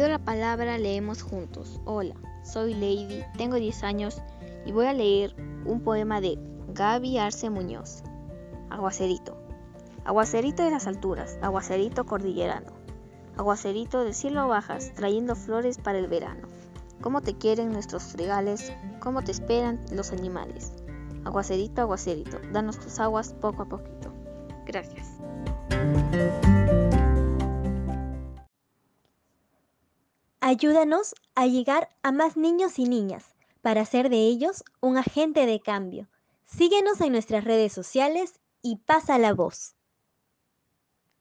pido la palabra, leemos juntos. Hola, soy Lady, tengo 10 años y voy a leer un poema de Gaby Arce Muñoz. Aguacerito. Aguacerito de las alturas, aguacerito cordillerano. Aguacerito del cielo bajas, trayendo flores para el verano. Cómo te quieren nuestros fregales, cómo te esperan los animales. Aguacerito, aguacerito, danos tus aguas poco a poquito. Gracias. Ayúdanos a llegar a más niños y niñas para hacer de ellos un agente de cambio. Síguenos en nuestras redes sociales y pasa la voz.